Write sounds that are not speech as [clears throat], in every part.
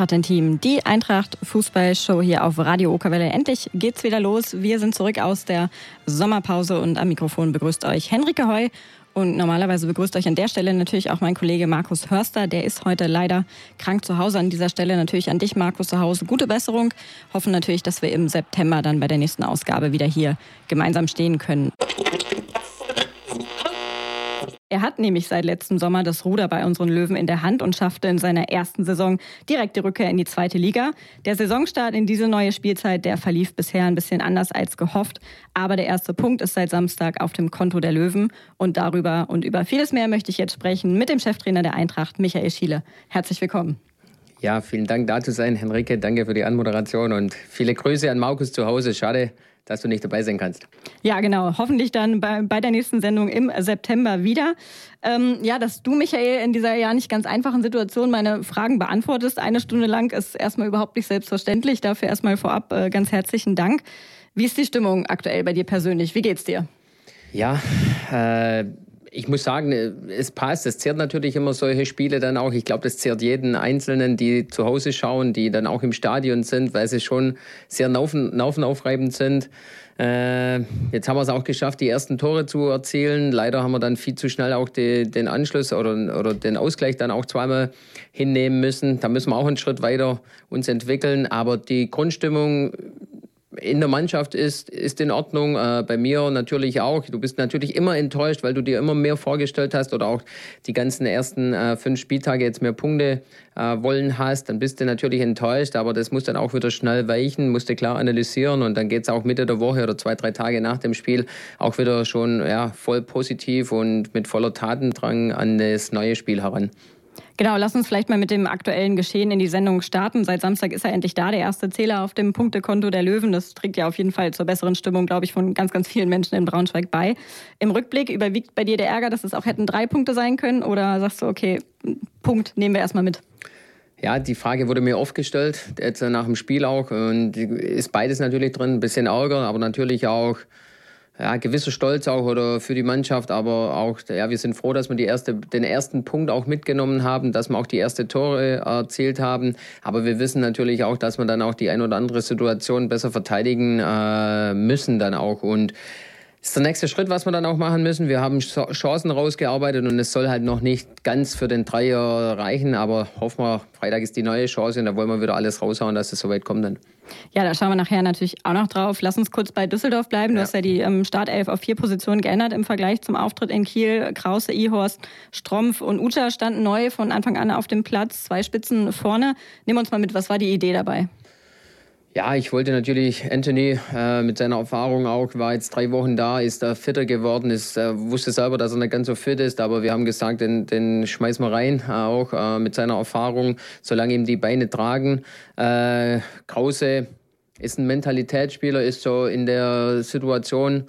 Eintracht Team, die Eintracht Fußballshow hier auf Radio Okerwelle. Endlich geht's wieder los. Wir sind zurück aus der Sommerpause und am Mikrofon begrüßt euch Henrike Heu. Und normalerweise begrüßt euch an der Stelle natürlich auch mein Kollege Markus Hörster. Der ist heute leider krank zu Hause. An dieser Stelle natürlich an dich, Markus, zu Hause. Gute Besserung. Hoffen natürlich, dass wir im September dann bei der nächsten Ausgabe wieder hier gemeinsam stehen können. Er hat nämlich seit letztem Sommer das Ruder bei unseren Löwen in der Hand und schaffte in seiner ersten Saison direkt die Rückkehr in die zweite Liga. Der Saisonstart in diese neue Spielzeit, der verlief bisher ein bisschen anders als gehofft. Aber der erste Punkt ist seit Samstag auf dem Konto der Löwen. Und darüber und über vieles mehr möchte ich jetzt sprechen mit dem Cheftrainer der Eintracht, Michael Schiele. Herzlich willkommen. Ja, vielen Dank da zu sein, Henrike. Danke für die Anmoderation und viele Grüße an Markus zu Hause. Schade, dass du nicht dabei sein kannst. Ja, genau. Hoffentlich dann bei, bei der nächsten Sendung im September wieder. Ähm, ja, dass du, Michael, in dieser ja nicht ganz einfachen Situation meine Fragen beantwortest, eine Stunde lang, ist erstmal überhaupt nicht selbstverständlich. Dafür erstmal vorab äh, ganz herzlichen Dank. Wie ist die Stimmung aktuell bei dir persönlich? Wie geht's dir? Ja, äh, ich muss sagen, es passt. Es zehrt natürlich immer solche Spiele dann auch. Ich glaube, das zehrt jeden Einzelnen, die zu Hause schauen, die dann auch im Stadion sind, weil sie schon sehr naufen, naufenaufreibend sind. Äh, jetzt haben wir es auch geschafft, die ersten Tore zu erzielen. Leider haben wir dann viel zu schnell auch die, den Anschluss oder, oder den Ausgleich dann auch zweimal hinnehmen müssen. Da müssen wir auch einen Schritt weiter uns entwickeln. Aber die Grundstimmung in der Mannschaft ist, ist in Ordnung. Äh, bei mir natürlich auch. Du bist natürlich immer enttäuscht, weil du dir immer mehr vorgestellt hast oder auch die ganzen ersten äh, fünf Spieltage jetzt mehr Punkte äh, wollen hast. Dann bist du natürlich enttäuscht, aber das muss dann auch wieder schnell weichen, musst du klar analysieren und dann geht es auch Mitte der Woche oder zwei, drei Tage nach dem Spiel auch wieder schon ja, voll positiv und mit voller Tatendrang an das neue Spiel heran. Genau, lass uns vielleicht mal mit dem aktuellen Geschehen in die Sendung starten. Seit Samstag ist er endlich da, der erste Zähler auf dem Punktekonto der Löwen. Das trägt ja auf jeden Fall zur besseren Stimmung, glaube ich, von ganz, ganz vielen Menschen in Braunschweig bei. Im Rückblick überwiegt bei dir der Ärger, dass es auch hätten drei Punkte sein können? Oder sagst du, okay, Punkt nehmen wir erstmal mit? Ja, die Frage wurde mir oft gestellt, jetzt nach dem Spiel auch. Und ist beides natürlich drin, ein bisschen Ärger, aber natürlich auch ja, gewisser Stolz auch oder für die Mannschaft, aber auch, ja, wir sind froh, dass wir die erste, den ersten Punkt auch mitgenommen haben, dass wir auch die erste Tore erzielt haben. Aber wir wissen natürlich auch, dass wir dann auch die ein oder andere Situation besser verteidigen äh, müssen dann auch. Und ist der nächste Schritt, was wir dann auch machen müssen. Wir haben Chancen rausgearbeitet und es soll halt noch nicht ganz für den Dreier reichen, aber hoffen wir, Freitag ist die neue Chance und da wollen wir wieder alles raushauen, dass es soweit kommt dann. Ja, da schauen wir nachher natürlich auch noch drauf. Lass uns kurz bei Düsseldorf bleiben. Du ja. hast ja die ähm, Startelf auf vier Positionen geändert im Vergleich zum Auftritt in Kiel. Krause, Ihorst, Strompf und Ucha standen neu von Anfang an auf dem Platz. Zwei Spitzen vorne. Nimm uns mal mit, was war die Idee dabei? Ja, ich wollte natürlich Anthony äh, mit seiner Erfahrung auch, war jetzt drei Wochen da, ist da fitter geworden, ist, äh, wusste selber, dass er nicht ganz so fit ist, aber wir haben gesagt, den, den schmeißen wir rein, äh, auch äh, mit seiner Erfahrung, solange ihm die Beine tragen. Äh, Krause ist ein Mentalitätsspieler, ist so in der Situation,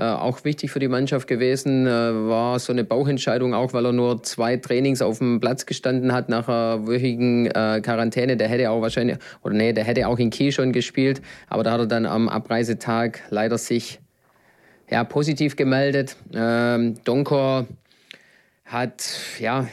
auch wichtig für die Mannschaft gewesen, äh, war so eine Bauchentscheidung, auch weil er nur zwei Trainings auf dem Platz gestanden hat nach einer wöchigen äh, Quarantäne. Der hätte auch wahrscheinlich, oder nee, der hätte auch in Kiel schon gespielt, aber da hat er dann am Abreisetag leider sich ja, positiv gemeldet. Ähm, Donkor hat ja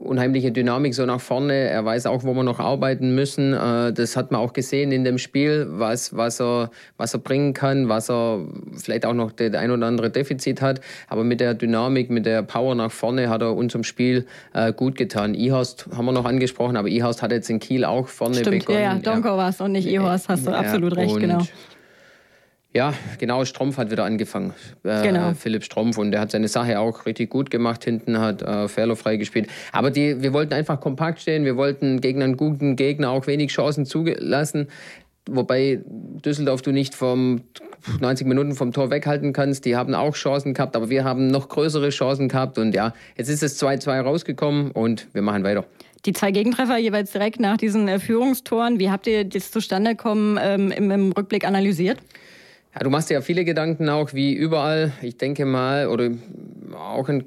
unheimliche Dynamik so nach vorne. Er weiß auch, wo wir noch arbeiten müssen. Äh, das hat man auch gesehen in dem Spiel, was, was, er, was er bringen kann, was er vielleicht auch noch das ein oder andere Defizit hat. Aber mit der Dynamik, mit der Power nach vorne hat er unserem Spiel äh, gut getan. Ihorst haben wir noch angesprochen, aber Ihorst hat jetzt in Kiel auch vorne Stimmt, begonnen. Ja, ja, Donko war es und nicht Ihorst, hast du ja, absolut recht, genau. Ja, genau, Strumpf hat wieder angefangen. Äh, genau. Philipp Strumpf und der hat seine Sache auch richtig gut gemacht hinten, hat äh, fehlerfrei gespielt. Aber die, wir wollten einfach kompakt stehen, wir wollten gegen einen guten Gegner auch wenig Chancen zulassen. Wobei Düsseldorf du nicht vom 90 Minuten vom Tor weghalten kannst. Die haben auch Chancen gehabt, aber wir haben noch größere Chancen gehabt. Und ja, jetzt ist es 2-2 rausgekommen und wir machen weiter. Die zwei Gegentreffer jeweils direkt nach diesen äh, Führungstoren. Wie habt ihr das zustande kommen ähm, im, im Rückblick analysiert? Ja, du machst dir ja viele Gedanken auch, wie überall. Ich denke mal, oder auch ein,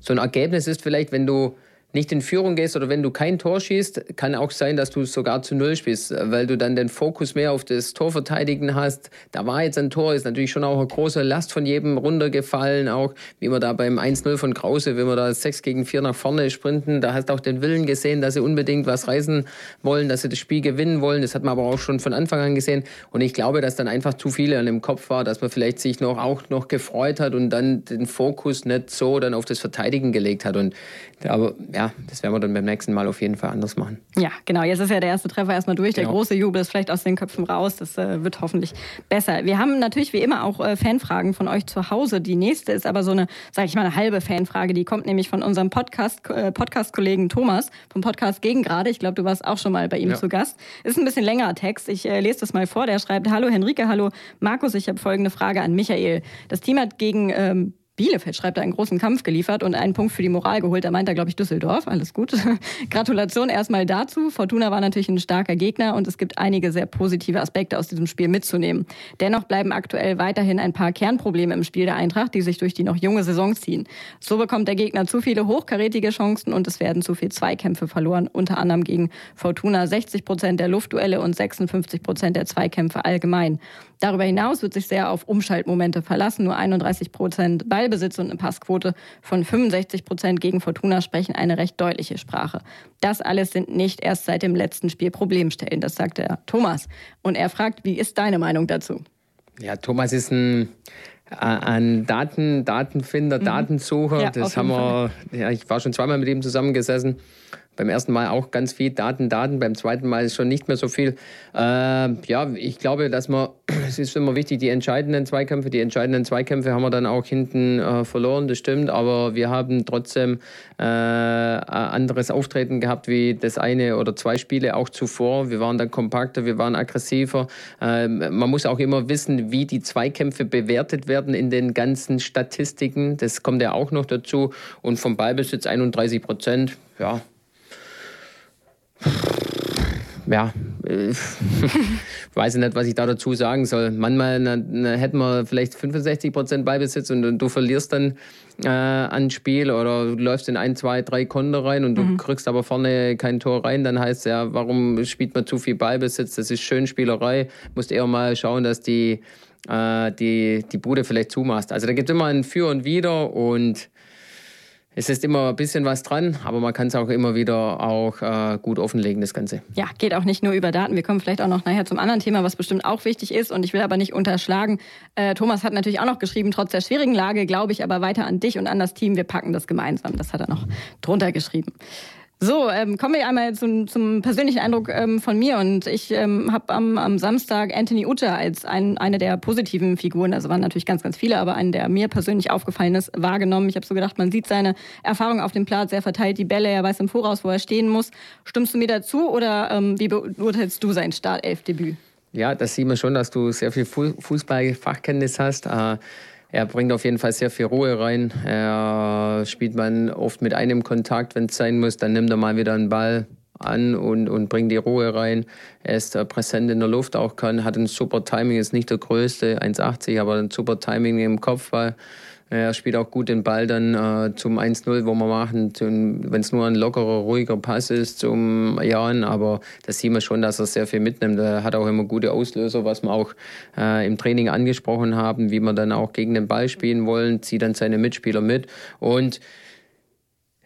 so ein Ergebnis ist vielleicht, wenn du nicht in Führung gehst oder wenn du kein Tor schießt, kann auch sein, dass du sogar zu Null spielst, weil du dann den Fokus mehr auf das Torverteidigen hast. Da war jetzt ein Tor, ist natürlich schon auch eine große Last von jedem runtergefallen, auch wie wir da beim 1-0 von Krause, wenn wir da 6 gegen 4 nach vorne sprinten, da hast du auch den Willen gesehen, dass sie unbedingt was reißen wollen, dass sie das Spiel gewinnen wollen. Das hat man aber auch schon von Anfang an gesehen. Und ich glaube, dass dann einfach zu viele an dem Kopf war, dass man vielleicht sich noch auch noch gefreut hat und dann den Fokus nicht so dann auf das Verteidigen gelegt hat. Und aber ja, das werden wir dann beim nächsten Mal auf jeden Fall anders machen. Ja, genau. Jetzt ist ja der erste Treffer erstmal durch. Der genau. große Jubel ist vielleicht aus den Köpfen raus. Das äh, wird hoffentlich besser. Wir haben natürlich wie immer auch äh, Fanfragen von euch zu Hause. Die nächste ist aber so eine, sage ich mal, eine halbe Fanfrage. Die kommt nämlich von unserem Podcast, äh, Podcast-Kollegen Thomas vom Podcast Gegen gerade. Ich glaube, du warst auch schon mal bei ihm ja. zu Gast. Ist ein bisschen längerer Text. Ich äh, lese das mal vor. Der schreibt: Hallo Henrike, hallo Markus. Ich habe folgende Frage an Michael. Das Team hat gegen ähm, Bielefeld schreibt er einen großen Kampf geliefert und einen Punkt für die Moral geholt. Da meint er, glaube ich, Düsseldorf. Alles gut. [laughs] Gratulation erstmal dazu. Fortuna war natürlich ein starker Gegner und es gibt einige sehr positive Aspekte aus diesem Spiel mitzunehmen. Dennoch bleiben aktuell weiterhin ein paar Kernprobleme im Spiel der Eintracht, die sich durch die noch junge Saison ziehen. So bekommt der Gegner zu viele hochkarätige Chancen und es werden zu viele Zweikämpfe verloren, unter anderem gegen Fortuna 60 Prozent der Luftduelle und 56 Prozent der Zweikämpfe allgemein. Darüber hinaus wird sich sehr auf Umschaltmomente verlassen. Nur 31 Prozent Ballbesitz und eine Passquote von 65 Prozent gegen Fortuna sprechen eine recht deutliche Sprache. Das alles sind nicht erst seit dem letzten Spiel Problemstellen, das sagt der Thomas. Und er fragt, wie ist deine Meinung dazu? Ja, Thomas ist ein äh, ein Daten, Datenfinder, mhm. Datensucher. Ja, das haben wir, ja, ich war schon zweimal mit ihm zusammengesessen beim ersten Mal auch ganz viel Daten, Daten, beim zweiten Mal ist schon nicht mehr so viel. Äh, ja, ich glaube, dass man, [clears throat] es ist immer wichtig, die entscheidenden Zweikämpfe, die entscheidenden Zweikämpfe haben wir dann auch hinten äh, verloren, das stimmt, aber wir haben trotzdem äh, anderes Auftreten gehabt wie das eine oder zwei Spiele auch zuvor. Wir waren dann kompakter, wir waren aggressiver. Äh, man muss auch immer wissen, wie die Zweikämpfe bewertet werden in den ganzen Statistiken. Das kommt ja auch noch dazu. Und vom Ballbesitz 31 Prozent, ja, ja, äh, [laughs] weiß ich nicht, was ich da dazu sagen soll. Manchmal na, na, hätten wir vielleicht 65 Prozent Beibesitz und, und, du verlierst dann äh, ein Spiel oder du läufst in ein, zwei, drei Konten rein und du mhm. kriegst aber vorne kein Tor rein, dann heißt es ja, warum spielt man zu viel Beibesitz? Das ist schön Spielerei. Musst eher mal schauen, dass die, äh, die, die Bude vielleicht zumachst. Also da gibt es immer ein Für und Wider und es ist immer ein bisschen was dran, aber man kann es auch immer wieder auch äh, gut offenlegen, das Ganze. Ja, geht auch nicht nur über Daten. Wir kommen vielleicht auch noch nachher zum anderen Thema, was bestimmt auch wichtig ist. Und ich will aber nicht unterschlagen. Äh, Thomas hat natürlich auch noch geschrieben, trotz der schwierigen Lage glaube ich aber weiter an dich und an das Team. Wir packen das gemeinsam. Das hat er noch drunter geschrieben. So, ähm, kommen wir einmal zum, zum persönlichen Eindruck ähm, von mir. Und ich ähm, habe am, am Samstag Anthony Uta als ein, eine der positiven Figuren, also waren natürlich ganz, ganz viele, aber einen, der mir persönlich aufgefallen ist, wahrgenommen. Ich habe so gedacht, man sieht seine Erfahrung auf dem Platz, er verteilt die Bälle, er weiß im Voraus, wo er stehen muss. Stimmst du mir dazu oder ähm, wie beurteilst du sein Startelfdebüt? Ja, das sieht man schon, dass du sehr viel Fußballfachkenntnis hast. Äh, er bringt auf jeden Fall sehr viel Ruhe rein. Er spielt man oft mit einem Kontakt, wenn es sein muss. Dann nimmt er mal wieder einen Ball an und, und bringt die Ruhe rein. Er ist äh, präsent in der Luft auch kann, hat ein super Timing, ist nicht der größte, 1,80, aber ein super Timing im Kopfball. Er spielt auch gut den Ball dann äh, zum 1-0, wo wir machen, wenn es nur ein lockerer, ruhiger Pass ist zum Jan. Aber da sieht man schon, dass er sehr viel mitnimmt. Er hat auch immer gute Auslöser, was wir auch äh, im Training angesprochen haben, wie wir dann auch gegen den Ball spielen wollen, zieht dann seine Mitspieler mit. Und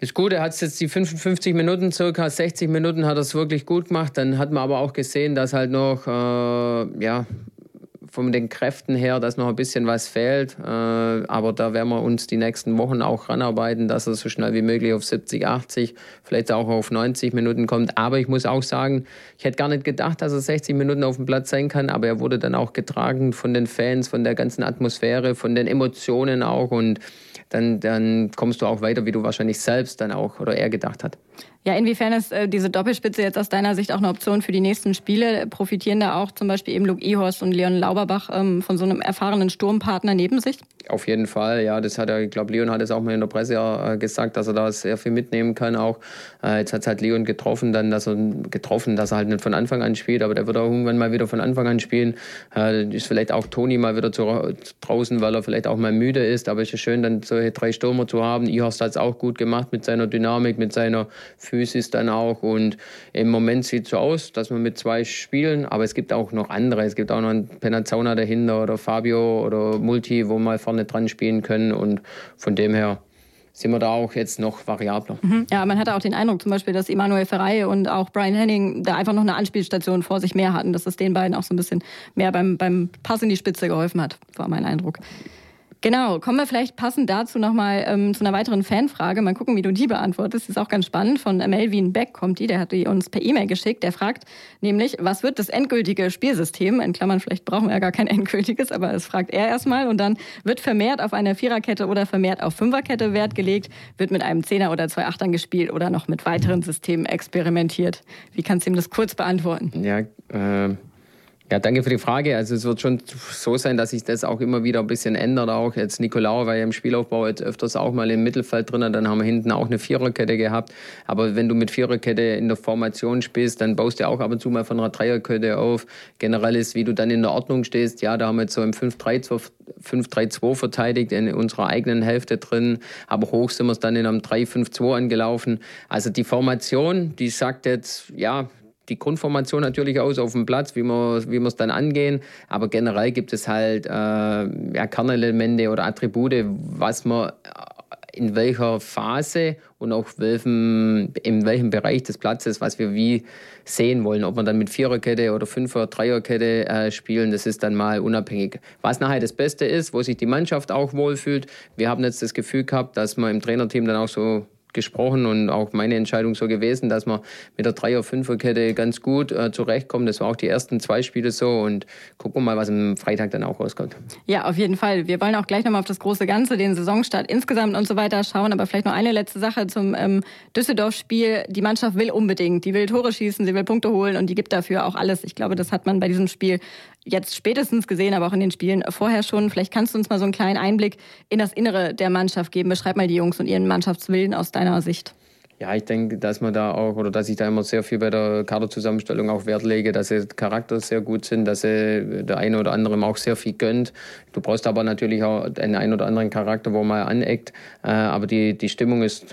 ist gut, er hat jetzt die 55 Minuten, circa 60 Minuten hat er es wirklich gut gemacht. Dann hat man aber auch gesehen, dass halt noch äh, ja, von den Kräften her, dass noch ein bisschen was fehlt. Äh, aber da werden wir uns die nächsten Wochen auch ranarbeiten, dass er so schnell wie möglich auf 70, 80, vielleicht auch auf 90 Minuten kommt. Aber ich muss auch sagen, ich hätte gar nicht gedacht, dass er 60 Minuten auf dem Platz sein kann. Aber er wurde dann auch getragen von den Fans, von der ganzen Atmosphäre, von den Emotionen auch. Und dann, dann kommst du auch weiter, wie du wahrscheinlich selbst dann auch oder er gedacht hat. Ja, inwiefern ist äh, diese Doppelspitze jetzt aus deiner Sicht auch eine Option für die nächsten Spiele? Profitieren da auch zum Beispiel eben Luke Ehorst und Leon Lauberbach ähm, von so einem erfahrenen Sturmpartner neben sich? Auf jeden Fall, ja. Das hat er, ich glaube, Leon hat es auch mal in der Presse äh, gesagt, dass er da sehr viel mitnehmen kann auch. Äh, jetzt hat es halt Leon getroffen, dann, dass er getroffen, dass er halt nicht von Anfang an spielt, aber der wird auch irgendwann mal wieder von Anfang an spielen. Äh, ist vielleicht auch Toni mal wieder zu, draußen, weil er vielleicht auch mal müde ist, aber es ist schön, dann solche drei Stürmer zu haben. Ihorst hat es auch gut gemacht mit seiner Dynamik, mit seiner Physis dann auch und im Moment sieht es so aus, dass wir mit zwei spielen, aber es gibt auch noch andere. Es gibt auch noch einen Penazzauna dahinter oder Fabio oder Multi, wo mal vorne dran spielen können und von dem her sind wir da auch jetzt noch variabler. Mhm. Ja, man hatte auch den Eindruck zum Beispiel, dass Emanuel Ferrei und auch Brian Henning da einfach noch eine Anspielstation vor sich mehr hatten, dass es den beiden auch so ein bisschen mehr beim, beim Pass in die Spitze geholfen hat, war mein Eindruck. Genau, kommen wir vielleicht passend dazu nochmal ähm, zu einer weiteren Fanfrage. Mal gucken, wie du die beantwortest. Das ist auch ganz spannend. Von Melvin Beck kommt die, der hat die uns per E-Mail geschickt. Der fragt nämlich, was wird das endgültige Spielsystem? In Klammern, vielleicht brauchen wir ja gar kein [laughs] endgültiges, aber das fragt er erstmal. Und dann wird vermehrt auf eine Viererkette oder vermehrt auf Fünferkette Wert gelegt, wird mit einem Zehner oder zwei Achtern gespielt oder noch mit weiteren Systemen experimentiert. Wie kannst du ihm das kurz beantworten? Ja, äh ja, danke für die Frage. Also es wird schon so sein, dass sich das auch immer wieder ein bisschen ändert. Auch jetzt Nicolau war ja im Spielaufbau jetzt öfters auch mal im Mittelfeld drin. Dann haben wir hinten auch eine Viererkette gehabt. Aber wenn du mit Viererkette in der Formation spielst, dann baust du auch ab und zu mal von einer Dreierkette auf. Generell ist, wie du dann in der Ordnung stehst. Ja, da haben wir jetzt so im 5-3-2 verteidigt in unserer eigenen Hälfte drin. Aber hoch sind wir es dann in einem 3-5-2 angelaufen. Also die Formation, die sagt jetzt, ja, die Grundformation natürlich aus auf dem Platz, wie wir wie es dann angehen. Aber generell gibt es halt äh, ja, Kernelemente oder Attribute, was man in welcher Phase und auch welchem, in welchem Bereich des Platzes, was wir wie sehen wollen. Ob wir dann mit Viererkette oder Fünfer-, Dreierkette äh, spielen, das ist dann mal unabhängig. Was nachher das Beste ist, wo sich die Mannschaft auch wohlfühlt. Wir haben jetzt das Gefühl gehabt, dass wir im Trainerteam dann auch so gesprochen und auch meine Entscheidung so gewesen, dass man mit der Dreier-, Fünfer-Kette ganz gut äh, zurechtkommt. Das war auch die ersten zwei Spiele so und gucken wir mal, was am Freitag dann auch rauskommt. Ja, auf jeden Fall. Wir wollen auch gleich nochmal auf das große Ganze, den Saisonstart insgesamt und so weiter schauen, aber vielleicht noch eine letzte Sache zum ähm, Düsseldorf-Spiel. Die Mannschaft will unbedingt, die will Tore schießen, sie will Punkte holen und die gibt dafür auch alles. Ich glaube, das hat man bei diesem Spiel jetzt spätestens gesehen, aber auch in den Spielen vorher schon. Vielleicht kannst du uns mal so einen kleinen Einblick in das Innere der Mannschaft geben. Beschreib mal die Jungs und ihren Mannschaftswillen aus deiner Sicht. Ja, ich denke, dass man da auch oder dass ich da immer sehr viel bei der Kaderzusammenstellung auch Wert lege, dass sie Charakter sehr gut sind, dass sie der eine oder andere auch sehr viel gönnt. Du brauchst aber natürlich auch einen ein oder anderen Charakter, wo man aneckt. Äh, aber die, die Stimmung ist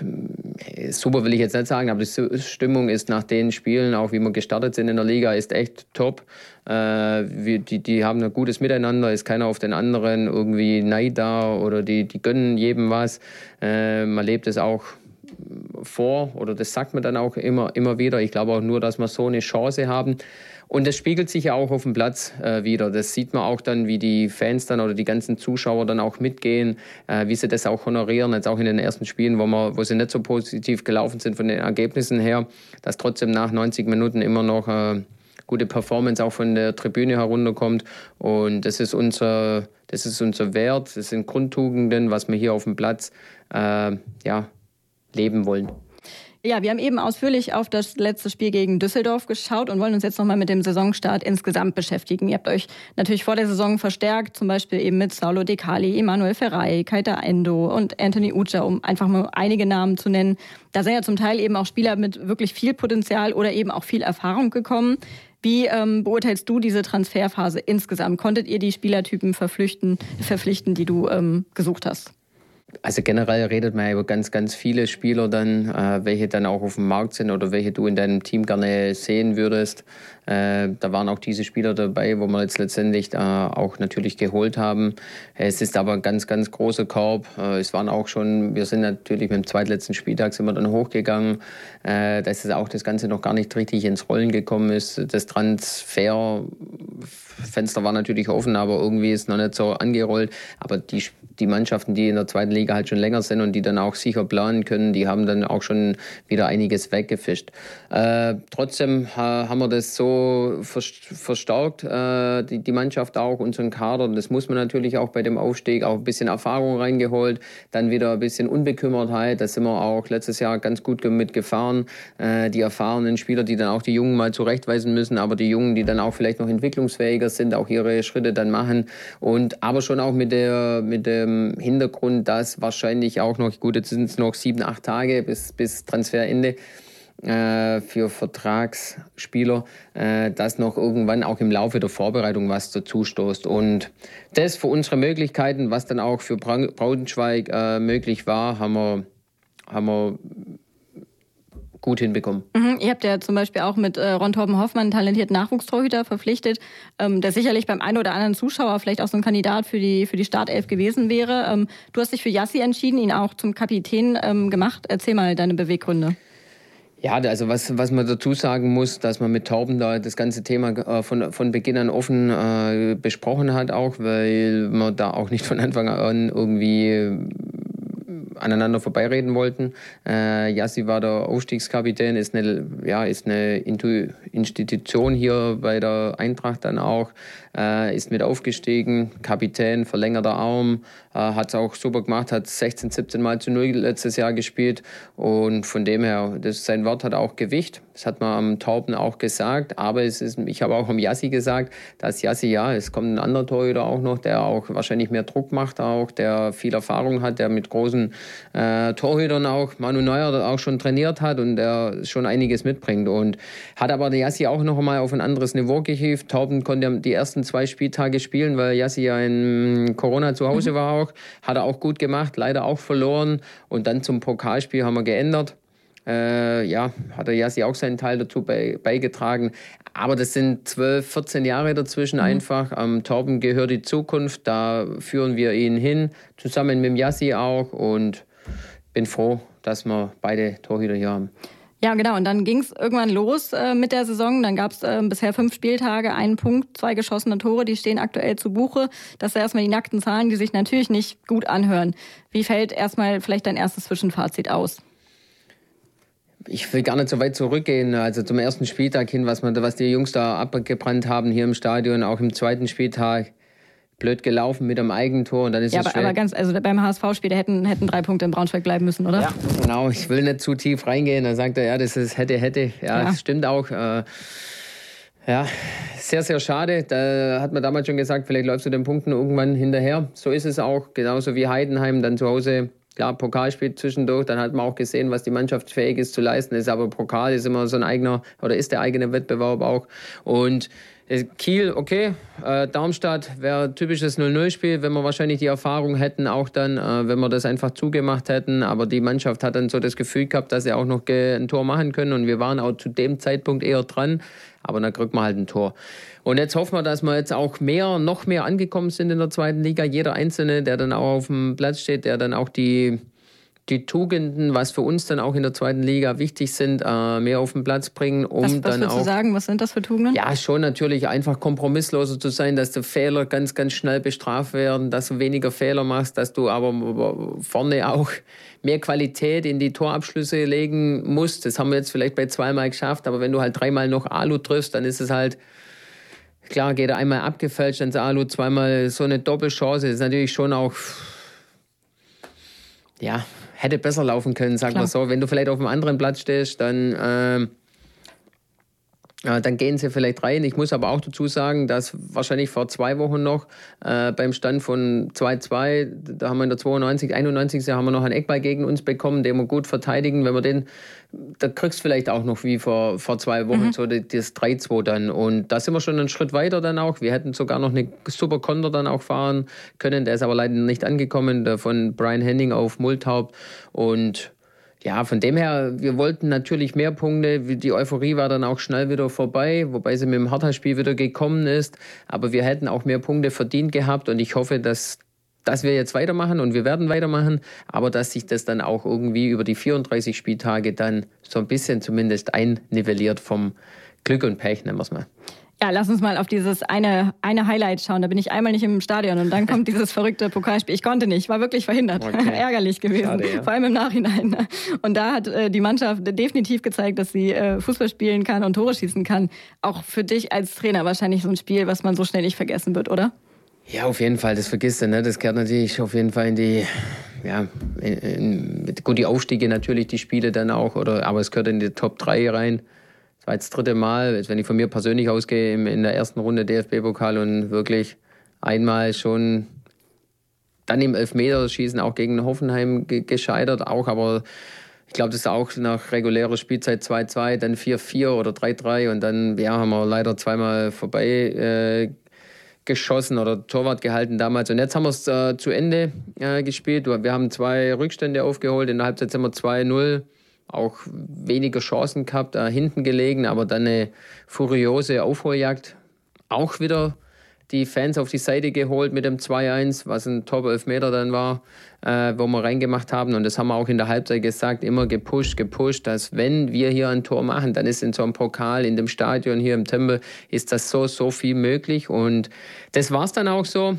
super, will ich jetzt nicht sagen, aber die Stimmung ist nach den Spielen, auch wie wir gestartet sind in der Liga, ist echt top. Äh, die, die haben ein gutes Miteinander, ist keiner auf den anderen irgendwie neid da oder die, die gönnen jedem was. Äh, man lebt es auch vor oder das sagt man dann auch immer, immer wieder. Ich glaube auch nur, dass wir so eine Chance haben. Und das spiegelt sich ja auch auf dem Platz äh, wieder. Das sieht man auch dann, wie die Fans dann oder die ganzen Zuschauer dann auch mitgehen, äh, wie sie das auch honorieren. Jetzt auch in den ersten Spielen, wo, wir, wo sie nicht so positiv gelaufen sind von den Ergebnissen her, dass trotzdem nach 90 Minuten immer noch äh, gute Performance auch von der Tribüne herunterkommt. Und das ist unser, das ist unser Wert, das sind Grundtugenden, was wir hier auf dem Platz äh, ja, leben wollen. Ja, wir haben eben ausführlich auf das letzte Spiel gegen Düsseldorf geschaut und wollen uns jetzt nochmal mit dem Saisonstart insgesamt beschäftigen. Ihr habt euch natürlich vor der Saison verstärkt, zum Beispiel eben mit Saulo De Cali, Emanuel Ferrei, Kaita Endo und Anthony Ucha, um einfach mal einige Namen zu nennen. Da sind ja zum Teil eben auch Spieler mit wirklich viel Potenzial oder eben auch viel Erfahrung gekommen. Wie ähm, beurteilst du diese Transferphase insgesamt? Konntet ihr die Spielertypen verpflichten, verpflichten, die du ähm, gesucht hast? Also generell redet man ja über ganz, ganz viele Spieler dann, äh, welche dann auch auf dem Markt sind oder welche du in deinem Team gerne sehen würdest. Äh, da waren auch diese Spieler dabei, wo wir jetzt letztendlich äh, auch natürlich geholt haben. Es ist aber ein ganz, ganz großer Korb. Äh, es waren auch schon, wir sind natürlich mit dem zweitletzten Spieltag sind wir dann hochgegangen, äh, dass es auch das Ganze noch gar nicht richtig ins Rollen gekommen ist. Das Transferfenster war natürlich offen, aber irgendwie ist noch nicht so angerollt. Aber die, die Mannschaften, die in der zweiten Liga halt schon länger sind und die dann auch sicher planen können, die haben dann auch schon wieder einiges weggefischt. Äh, trotzdem haben wir das so verstärkt, äh, die, die Mannschaft auch, unseren Kader. Das muss man natürlich auch bei dem Aufstieg, auch ein bisschen Erfahrung reingeholt, dann wieder ein bisschen Unbekümmertheit. Da sind wir auch letztes Jahr ganz gut mitgefahren. Äh, die erfahrenen Spieler, die dann auch die Jungen mal zurechtweisen müssen, aber die Jungen, die dann auch vielleicht noch entwicklungsfähiger sind, auch ihre Schritte dann machen. Und aber schon auch mit, der, mit dem Hintergrund, dass wahrscheinlich auch noch, gut, jetzt sind es noch sieben, acht Tage bis, bis Transferende äh, für Vertragsspieler, äh, dass noch irgendwann auch im Laufe der Vorbereitung was dazu stoßt. Und das für unsere Möglichkeiten, was dann auch für Braunschweig äh, möglich war, haben wir, haben wir gut hinbekommen. Mhm, ihr habt ja zum Beispiel auch mit äh, Ron Torben Hoffmann einen talentierten Nachwuchstorhüter verpflichtet, ähm, der sicherlich beim einen oder anderen Zuschauer vielleicht auch so ein Kandidat für die, für die Startelf gewesen wäre. Ähm, du hast dich für Yassi entschieden, ihn auch zum Kapitän ähm, gemacht. Erzähl mal deine Beweggründe. Ja, also was, was man dazu sagen muss, dass man mit Torben da das ganze Thema äh, von, von Beginn an offen äh, besprochen hat auch, weil man da auch nicht von Anfang an irgendwie aneinander vorbeireden wollten. Äh, Yassi war der Aufstiegskapitän, ist eine, ja, ist eine Institution hier bei der Eintracht dann auch, äh, ist mit aufgestiegen, Kapitän, verlängerter Arm, äh, hat es auch super gemacht, hat 16, 17 Mal zu Null letztes Jahr gespielt und von dem her, das, sein Wort hat auch Gewicht. Das hat man am Tauben auch gesagt, aber es ist, ich habe auch am Yassi gesagt, dass Yassi, ja, es kommt ein anderer Torhüter auch noch, der auch wahrscheinlich mehr Druck macht auch, der viel Erfahrung hat, der mit großen äh, Torhütern auch, Manu Neuer auch schon trainiert hat und der schon einiges mitbringt und hat aber der Yassi auch noch einmal auf ein anderes Niveau gehievt. Tauben konnte die ersten zwei Spieltage spielen, weil Yassi ja in Corona zu Hause mhm. war auch, hat er auch gut gemacht, leider auch verloren und dann zum Pokalspiel haben wir geändert äh, ja, hat der Yassi auch seinen Teil dazu bei, beigetragen. Aber das sind 12, 14 Jahre dazwischen mhm. einfach. Am Torben gehört die Zukunft. Da führen wir ihn hin, zusammen mit dem Yassi auch. Und bin froh, dass wir beide Torhüter hier haben. Ja, genau. Und dann ging es irgendwann los äh, mit der Saison. Dann gab es äh, bisher fünf Spieltage, einen Punkt, zwei geschossene Tore, die stehen aktuell zu Buche. Das sind erstmal die nackten Zahlen, die sich natürlich nicht gut anhören. Wie fällt erstmal vielleicht dein erstes Zwischenfazit aus? Ich will gar nicht so weit zurückgehen. Also zum ersten Spieltag hin, was, man, was die Jungs da abgebrannt haben hier im Stadion, auch im zweiten Spieltag. Blöd gelaufen mit einem Eigentor und dann ist ja, es aber, aber ganz, also beim HSV-Spiel, da hätten, hätten drei Punkte in Braunschweig bleiben müssen, oder? Ja, genau. Ich will nicht zu tief reingehen. Dann sagt er, ja, das ist hätte, hätte. Ja, ja. das stimmt auch. Äh, ja, sehr, sehr schade. Da hat man damals schon gesagt, vielleicht läufst du den Punkten irgendwann hinterher. So ist es auch. Genauso wie Heidenheim dann zu Hause Klar, Pokalspiel zwischendurch, dann hat man auch gesehen, was die Mannschaft fähig ist zu leisten. Ist aber Pokal ist immer so ein eigener oder ist der eigene Wettbewerb auch. Und äh, Kiel, okay. Äh, Darmstadt wäre typisches 0-0-Spiel, wenn wir wahrscheinlich die Erfahrung hätten, auch dann, äh, wenn wir das einfach zugemacht hätten. Aber die Mannschaft hat dann so das Gefühl gehabt, dass sie auch noch ein Tor machen können. Und wir waren auch zu dem Zeitpunkt eher dran. Aber dann kriegt man halt ein Tor. Und jetzt hoffen wir, dass wir jetzt auch mehr, noch mehr angekommen sind in der zweiten Liga. Jeder Einzelne, der dann auch auf dem Platz steht, der dann auch die, die Tugenden, was für uns dann auch in der zweiten Liga wichtig sind, äh, mehr auf den Platz bringen, um was, was dann auch. Sagen, was sind das für Tugenden? Ja, schon natürlich einfach kompromissloser zu sein, dass die Fehler ganz, ganz schnell bestraft werden, dass du weniger Fehler machst, dass du aber vorne auch mehr Qualität in die Torabschlüsse legen musst. Das haben wir jetzt vielleicht bei zweimal geschafft, aber wenn du halt dreimal noch Alu triffst, dann ist es halt Klar geht er einmal abgefälscht ins Alu, zweimal so eine Doppelchance. Das ist natürlich schon auch, ja, hätte besser laufen können, sagen wir so. Wenn du vielleicht auf einem anderen Platz stehst, dann, äh, dann gehen sie vielleicht rein. Ich muss aber auch dazu sagen, dass wahrscheinlich vor zwei Wochen noch äh, beim Stand von 2-2, da haben wir in der 92, 91. haben wir noch einen Eckball gegen uns bekommen, den wir gut verteidigen. Wenn wir den da kriegst du vielleicht auch noch wie vor, vor zwei Wochen mhm. so das 3-2 dann. Und da sind wir schon einen Schritt weiter dann auch. Wir hätten sogar noch eine super Konter dann auch fahren können. Der ist aber leider nicht angekommen, der von Brian Henning auf Multhaupt. Und ja, von dem her, wir wollten natürlich mehr Punkte. Die Euphorie war dann auch schnell wieder vorbei, wobei sie mit dem Hertha-Spiel wieder gekommen ist. Aber wir hätten auch mehr Punkte verdient gehabt und ich hoffe, dass dass wir jetzt weitermachen und wir werden weitermachen, aber dass sich das dann auch irgendwie über die 34 Spieltage dann so ein bisschen zumindest einnivelliert vom Glück und Pech, nennen wir es mal. Ja, lass uns mal auf dieses eine, eine Highlight schauen. Da bin ich einmal nicht im Stadion und dann kommt [laughs] dieses verrückte Pokalspiel. Ich konnte nicht, war wirklich verhindert. Okay. [laughs] Ärgerlich gewesen, Schade, ja. vor allem im Nachhinein. Und da hat äh, die Mannschaft definitiv gezeigt, dass sie äh, Fußball spielen kann und Tore schießen kann. Auch für dich als Trainer wahrscheinlich so ein Spiel, was man so schnell nicht vergessen wird, oder? Ja, auf jeden Fall, das vergisst du, ne? Das gehört natürlich auf jeden Fall in die, ja, in, in, gut, die Aufstiege natürlich, die Spiele dann auch, oder, aber es gehört in die Top 3 rein. Das war jetzt das dritte Mal, wenn ich von mir persönlich ausgehe, in der ersten Runde DFB-Pokal und wirklich einmal schon dann im Elfmeterschießen auch gegen Hoffenheim gescheitert, auch, aber ich glaube, das ist auch nach regulärer Spielzeit 2-2, dann 4-4 oder 3-3 und dann ja, haben wir leider zweimal vorbei äh, geschossen oder Torwart gehalten damals. Und jetzt haben wir es äh, zu Ende äh, gespielt. Wir haben zwei Rückstände aufgeholt. In der Halbzeit sind wir 2-0 auch weniger Chancen gehabt, da hinten gelegen, aber dann eine furiose Aufholjagd. Auch wieder die Fans auf die Seite geholt mit dem 2-1, was ein Top-Elfmeter dann war, äh, wo wir reingemacht haben. Und das haben wir auch in der Halbzeit gesagt, immer gepusht, gepusht, dass wenn wir hier ein Tor machen, dann ist in so einem Pokal, in dem Stadion hier im Tempel, ist das so, so viel möglich. Und das war es dann auch so.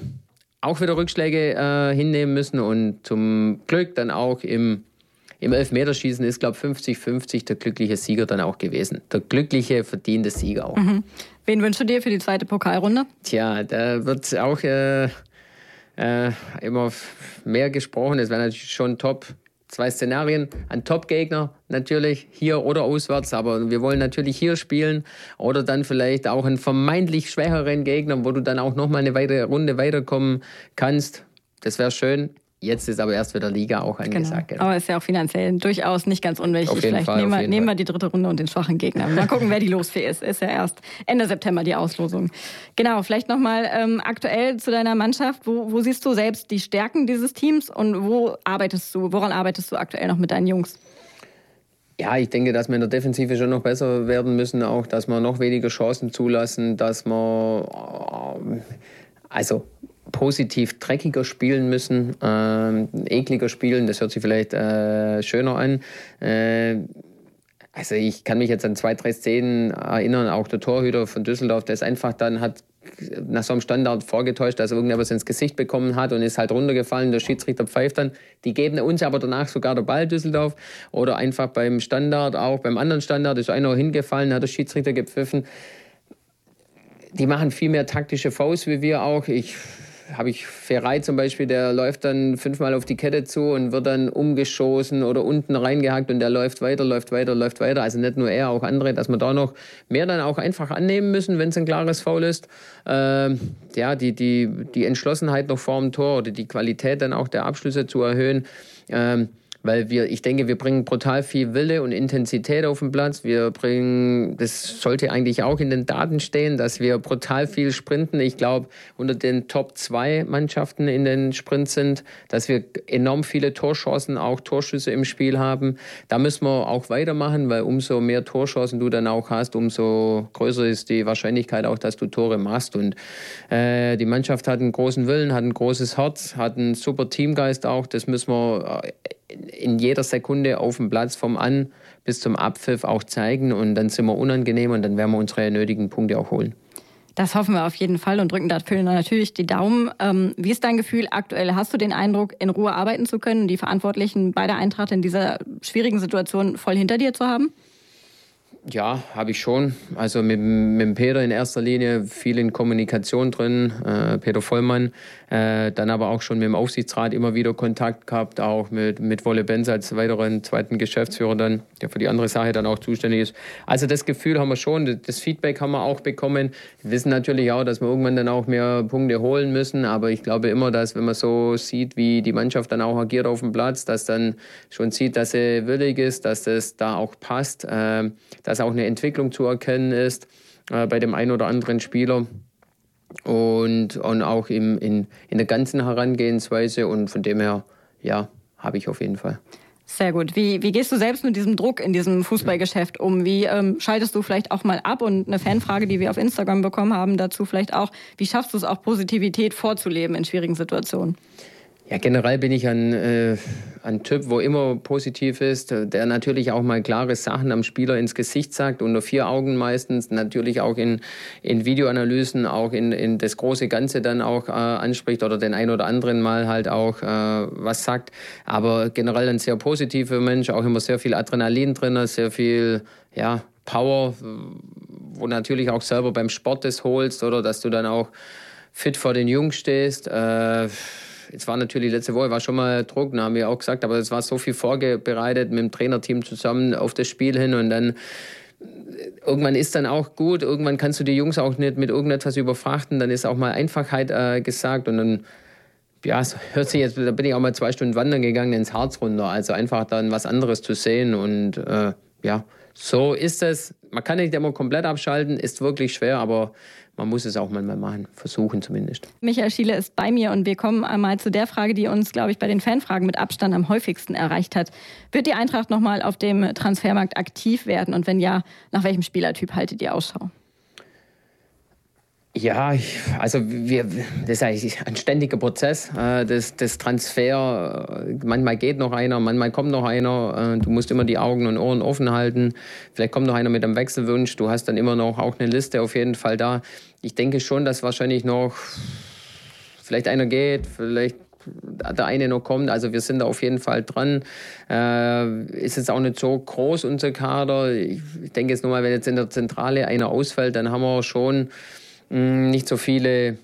Auch wieder Rückschläge äh, hinnehmen müssen und zum Glück dann auch im im Elfmeterschießen ist, glaube ich, 50-50 der glückliche Sieger dann auch gewesen. Der glückliche, verdiente Sieger auch. Mhm. Wen wünschst du dir für die zweite Pokalrunde? Tja, da wird auch äh, äh, immer mehr gesprochen. Es wäre natürlich schon top. Zwei Szenarien, ein Top-Gegner natürlich, hier oder auswärts, aber wir wollen natürlich hier spielen oder dann vielleicht auch einen vermeintlich schwächeren Gegner, wo du dann auch nochmal eine weitere Runde weiterkommen kannst. Das wäre schön. Jetzt ist aber erst wieder Liga auch angesagt. Genau. Aber ist ja auch finanziell durchaus nicht ganz unwichtig. Vielleicht Fall, nehmen, wir, nehmen wir die dritte Runde und den schwachen Gegner. Mal gucken, wer die losfähig ist. Ist ja erst Ende September die Auslosung. Genau, vielleicht nochmal ähm, aktuell zu deiner Mannschaft. Wo, wo siehst du selbst die Stärken dieses Teams und wo arbeitest du, woran arbeitest du aktuell noch mit deinen Jungs? Ja, ich denke, dass wir in der Defensive schon noch besser werden müssen, auch dass wir noch weniger Chancen zulassen, dass wir äh, also positiv dreckiger spielen müssen, äh, ekliger spielen, das hört sich vielleicht äh, schöner an. Äh, also ich kann mich jetzt an zwei, drei Szenen erinnern, auch der Torhüter von Düsseldorf, der ist einfach dann hat nach so einem Standard vorgetäuscht, dass er irgendetwas ins Gesicht bekommen hat und ist halt runtergefallen. Der Schiedsrichter pfeift dann. Die geben uns aber danach sogar der Ball Düsseldorf. Oder einfach beim Standard, auch beim anderen Standard, ist einer hingefallen, hat der Schiedsrichter gepfiffen. Die machen viel mehr taktische Faust wie wir auch. Ich habe ich Ferrei zum Beispiel, der läuft dann fünfmal auf die Kette zu und wird dann umgeschossen oder unten reingehackt und der läuft weiter, läuft weiter, läuft weiter. Also nicht nur er, auch andere, dass wir da noch mehr dann auch einfach annehmen müssen, wenn es ein klares Foul ist. Ähm, ja, die, die, die Entschlossenheit noch vor dem Tor oder die Qualität dann auch der Abschlüsse zu erhöhen. Ähm, weil wir, ich denke, wir bringen brutal viel Wille und Intensität auf den Platz. Wir bringen, das sollte eigentlich auch in den Daten stehen, dass wir brutal viel sprinten. Ich glaube, unter den Top 2 Mannschaften in den Sprints sind, dass wir enorm viele Torchancen, auch Torschüsse im Spiel haben. Da müssen wir auch weitermachen, weil umso mehr Torchancen du dann auch hast, umso größer ist die Wahrscheinlichkeit auch, dass du Tore machst. Und äh, die Mannschaft hat einen großen Willen, hat ein großes Herz, hat einen super Teamgeist auch. Das müssen wir äh, in jeder Sekunde auf dem Platz vom An bis zum Abpfiff auch zeigen und dann sind wir unangenehm und dann werden wir unsere nötigen Punkte auch holen. Das hoffen wir auf jeden Fall und drücken dafür natürlich die Daumen. Ähm, wie ist dein Gefühl aktuell? Hast du den Eindruck, in Ruhe arbeiten zu können, die Verantwortlichen bei der Eintracht in dieser schwierigen Situation voll hinter dir zu haben? Ja, habe ich schon. Also mit, mit Peter in erster Linie viel in Kommunikation drin, äh, Peter Vollmann. Äh, dann aber auch schon mit dem Aufsichtsrat immer wieder Kontakt gehabt, auch mit, mit Wolle Benz als weiteren zweiten Geschäftsführer dann, der für die andere Sache dann auch zuständig ist. Also das Gefühl haben wir schon, das Feedback haben wir auch bekommen. Wir wissen natürlich auch, dass wir irgendwann dann auch mehr Punkte holen müssen, aber ich glaube immer, dass wenn man so sieht, wie die Mannschaft dann auch agiert auf dem Platz, dass dann schon sieht, dass sie willig ist, dass das da auch passt, äh, dass auch eine Entwicklung zu erkennen ist äh, bei dem einen oder anderen Spieler und, und auch im, in, in der ganzen Herangehensweise und von dem her, ja, habe ich auf jeden Fall. Sehr gut. Wie, wie gehst du selbst mit diesem Druck in diesem Fußballgeschäft um? Wie ähm, schaltest du vielleicht auch mal ab? Und eine Fanfrage, die wir auf Instagram bekommen haben, dazu vielleicht auch, wie schaffst du es auch, Positivität vorzuleben in schwierigen Situationen? Ja, generell bin ich ein, äh, ein Typ, wo immer positiv ist, der natürlich auch mal klare Sachen am Spieler ins Gesicht sagt, unter vier Augen meistens, natürlich auch in, in Videoanalysen, auch in, in das große Ganze dann auch äh, anspricht oder den ein oder anderen mal halt auch äh, was sagt. Aber generell ein sehr positiver Mensch, auch immer sehr viel Adrenalin drin, sehr viel, ja, Power, wo natürlich auch selber beim Sport das holst oder dass du dann auch fit vor den Jungs stehst. Äh, Jetzt war natürlich letzte Woche war schon mal Druck, haben wir auch gesagt, aber es war so viel vorbereitet mit dem Trainerteam zusammen auf das Spiel hin und dann irgendwann ist dann auch gut, irgendwann kannst du die Jungs auch nicht mit irgendetwas überfrachten, dann ist auch mal Einfachheit äh, gesagt und dann ja, es hört sich jetzt, da bin ich auch mal zwei Stunden wandern gegangen ins Harz runter, also einfach dann was anderes zu sehen und äh, ja, so ist es. Man kann nicht immer komplett abschalten, ist wirklich schwer, aber man muss es auch mal machen, versuchen zumindest. Michael Schiele ist bei mir und wir kommen einmal zu der Frage, die uns, glaube ich, bei den Fanfragen mit Abstand am häufigsten erreicht hat. Wird die Eintracht nochmal auf dem Transfermarkt aktiv werden und wenn ja, nach welchem Spielertyp haltet ihr Ausschau? Ja, also wir, das ist eigentlich ein ständiger Prozess. Äh, das, das Transfer, äh, manchmal geht noch einer, manchmal kommt noch einer. Äh, du musst immer die Augen und Ohren offen halten. Vielleicht kommt noch einer mit einem Wechselwunsch. Du hast dann immer noch auch eine Liste auf jeden Fall da. Ich denke schon, dass wahrscheinlich noch vielleicht einer geht, vielleicht der eine noch kommt. Also wir sind da auf jeden Fall dran. Äh, ist jetzt auch nicht so groß, unser Kader. Ich denke jetzt nochmal, wenn jetzt in der Zentrale einer ausfällt, dann haben wir schon nicht so viele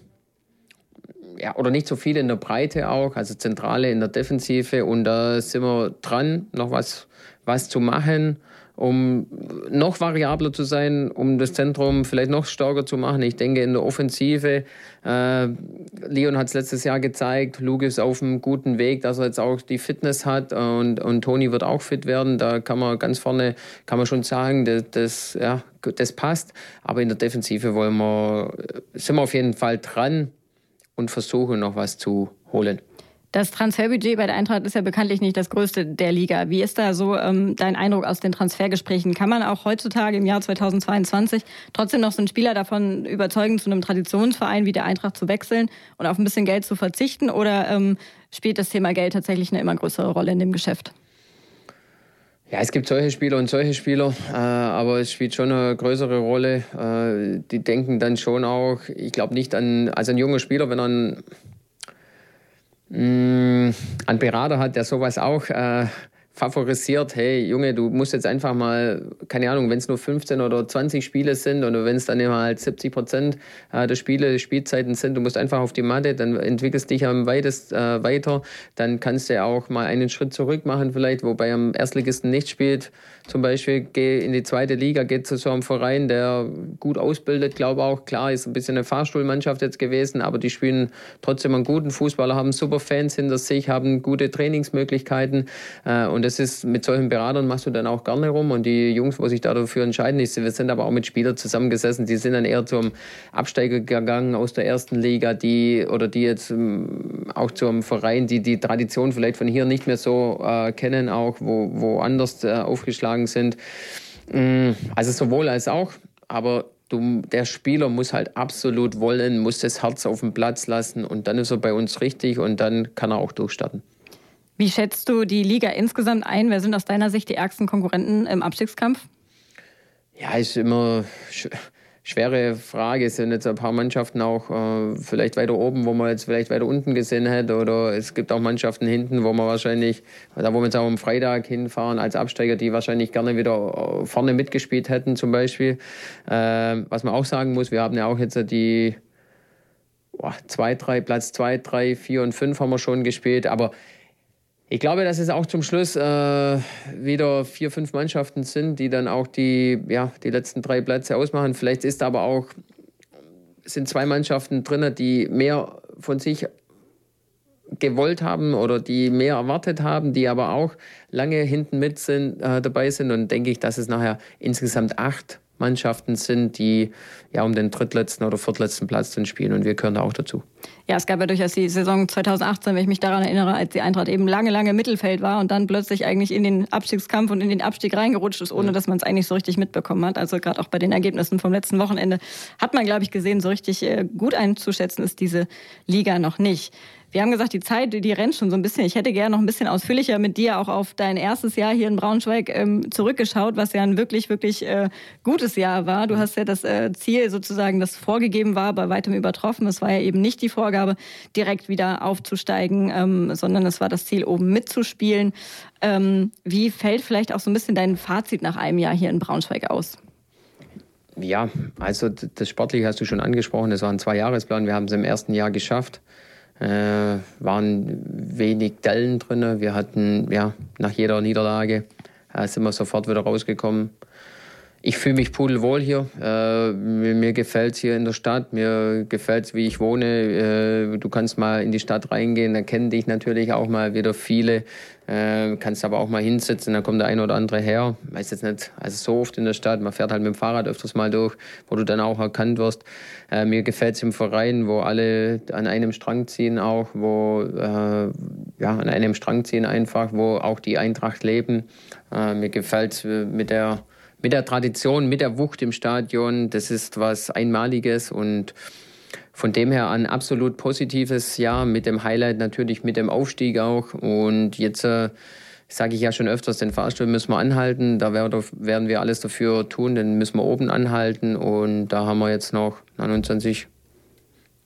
ja, oder nicht so viele in der Breite auch, also Zentrale in der Defensive. Und da sind wir dran, noch was, was zu machen um noch variabler zu sein, um das Zentrum vielleicht noch stärker zu machen. Ich denke in der Offensive, äh, Leon hat es letztes Jahr gezeigt, Luke ist auf einem guten Weg, dass er jetzt auch die Fitness hat und, und Toni wird auch fit werden. Da kann man ganz vorne, kann man schon sagen, das, das, ja, das passt. Aber in der Defensive wollen wir, sind wir auf jeden Fall dran und versuchen noch was zu holen. Das Transferbudget bei der Eintracht ist ja bekanntlich nicht das größte der Liga. Wie ist da so ähm, dein Eindruck aus den Transfergesprächen? Kann man auch heutzutage im Jahr 2022 trotzdem noch so einen Spieler davon überzeugen, zu einem Traditionsverein wie der Eintracht zu wechseln und auf ein bisschen Geld zu verzichten? Oder ähm, spielt das Thema Geld tatsächlich eine immer größere Rolle in dem Geschäft? Ja, es gibt solche Spieler und solche Spieler, äh, aber es spielt schon eine größere Rolle. Äh, die denken dann schon auch, ich glaube nicht an, also ein junger Spieler, wenn er ein mh, mm, einen Berater hat, der sowas auch äh, favorisiert, hey Junge, du musst jetzt einfach mal, keine Ahnung, wenn es nur 15 oder 20 Spiele sind oder wenn es dann immer halt 70 Prozent äh, der Spiele, Spielzeiten sind, du musst einfach auf die Matte, dann entwickelst dich am weitest äh, weiter, dann kannst du ja auch mal einen Schritt zurück machen vielleicht, wobei am Erstligisten nicht spielt, zum Beispiel geh in die zweite Liga, geht zu so einem Verein, der gut ausbildet, glaube auch, klar, ist ein bisschen eine Fahrstuhlmannschaft jetzt gewesen, aber die spielen trotzdem einen guten Fußballer, haben super Fans hinter sich, haben gute Trainingsmöglichkeiten äh, und das ist, mit solchen Beratern machst du dann auch gerne rum und die Jungs, wo sich da dafür entscheiden, wir sind aber auch mit Spielern zusammengesessen, die sind dann eher zum Absteiger gegangen aus der ersten Liga, die oder die jetzt ähm, auch zum Verein, die die Tradition vielleicht von hier nicht mehr so äh, kennen, auch wo, wo anders äh, aufgeschlagen sind. Mm, also sowohl als auch, aber du, der Spieler muss halt absolut wollen, muss das Herz auf dem Platz lassen und dann ist er bei uns richtig und dann kann er auch durchstarten. Wie schätzt du die Liga insgesamt ein? Wer sind aus deiner Sicht die ärgsten Konkurrenten im Abstiegskampf? Ja, ist immer schwere Frage. Es sind jetzt ein paar Mannschaften auch äh, vielleicht weiter oben, wo man jetzt vielleicht weiter unten gesehen hätte. Oder es gibt auch Mannschaften hinten, wo man wahrscheinlich, da wo wir jetzt auch am Freitag hinfahren als Absteiger, die wahrscheinlich gerne wieder äh, vorne mitgespielt hätten zum Beispiel. Äh, was man auch sagen muss, wir haben ja auch jetzt die zwei, drei, Platz zwei, drei, vier und fünf haben wir schon gespielt. Aber ich glaube, dass es auch zum Schluss äh, wieder vier, fünf Mannschaften sind, die dann auch die, ja, die letzten drei Plätze ausmachen. Vielleicht ist aber auch, sind zwei Mannschaften drin, die mehr von sich gewollt haben oder die mehr erwartet haben, die aber auch lange hinten mit sind, äh, dabei sind. Und denke ich, dass es nachher insgesamt acht Mannschaften sind, die ja um den drittletzten oder viertletzten Platz dann spielen und wir gehören da auch dazu. Ja, es gab ja durchaus die Saison 2018, wenn ich mich daran erinnere, als die Eintracht eben lange, lange Mittelfeld war und dann plötzlich eigentlich in den Abstiegskampf und in den Abstieg reingerutscht ist, ohne dass man es eigentlich so richtig mitbekommen hat. Also gerade auch bei den Ergebnissen vom letzten Wochenende hat man, glaube ich, gesehen, so richtig äh, gut einzuschätzen ist diese Liga noch nicht. Wir haben gesagt, die Zeit, die rennt schon so ein bisschen. Ich hätte gerne noch ein bisschen ausführlicher mit dir auch auf dein erstes Jahr hier in Braunschweig ähm, zurückgeschaut, was ja ein wirklich, wirklich äh, gutes Jahr war. Du hast ja das äh, Ziel sozusagen, das vorgegeben war, bei weitem übertroffen. Es war ja eben nicht die Vorgabe, direkt wieder aufzusteigen, ähm, sondern es war das Ziel, oben mitzuspielen. Ähm, wie fällt vielleicht auch so ein bisschen dein Fazit nach einem Jahr hier in Braunschweig aus? Ja, also das Sportliche hast du schon angesprochen. Das war ein Zweijahresplan. Wir haben es im ersten Jahr geschafft. Äh, waren wenig Dellen drin. Wir hatten ja nach jeder Niederlage äh, sind wir sofort wieder rausgekommen. Ich fühle mich pudelwohl hier. Äh, mir mir gefällt es hier in der Stadt. Mir gefällt es, wie ich wohne. Äh, du kannst mal in die Stadt reingehen, da kennen dich natürlich auch mal wieder viele. Äh, kannst aber auch mal hinsitzen, da kommt der eine oder andere her. Weiß jetzt nicht, also so oft in der Stadt. Man fährt halt mit dem Fahrrad öfters mal durch, wo du dann auch erkannt wirst. Äh, mir gefällt es im Verein, wo alle an einem Strang ziehen auch, wo äh, ja an einem Strang ziehen einfach, wo auch die Eintracht leben. Äh, mir gefällt es mit der mit der Tradition, mit der Wucht im Stadion. Das ist was Einmaliges und von dem her ein absolut positives Jahr mit dem Highlight natürlich mit dem Aufstieg auch. Und jetzt äh, sage ich ja schon öfters, den Fahrstuhl müssen wir anhalten. Da werden wir alles dafür tun, den müssen wir oben anhalten. Und da haben wir jetzt noch 29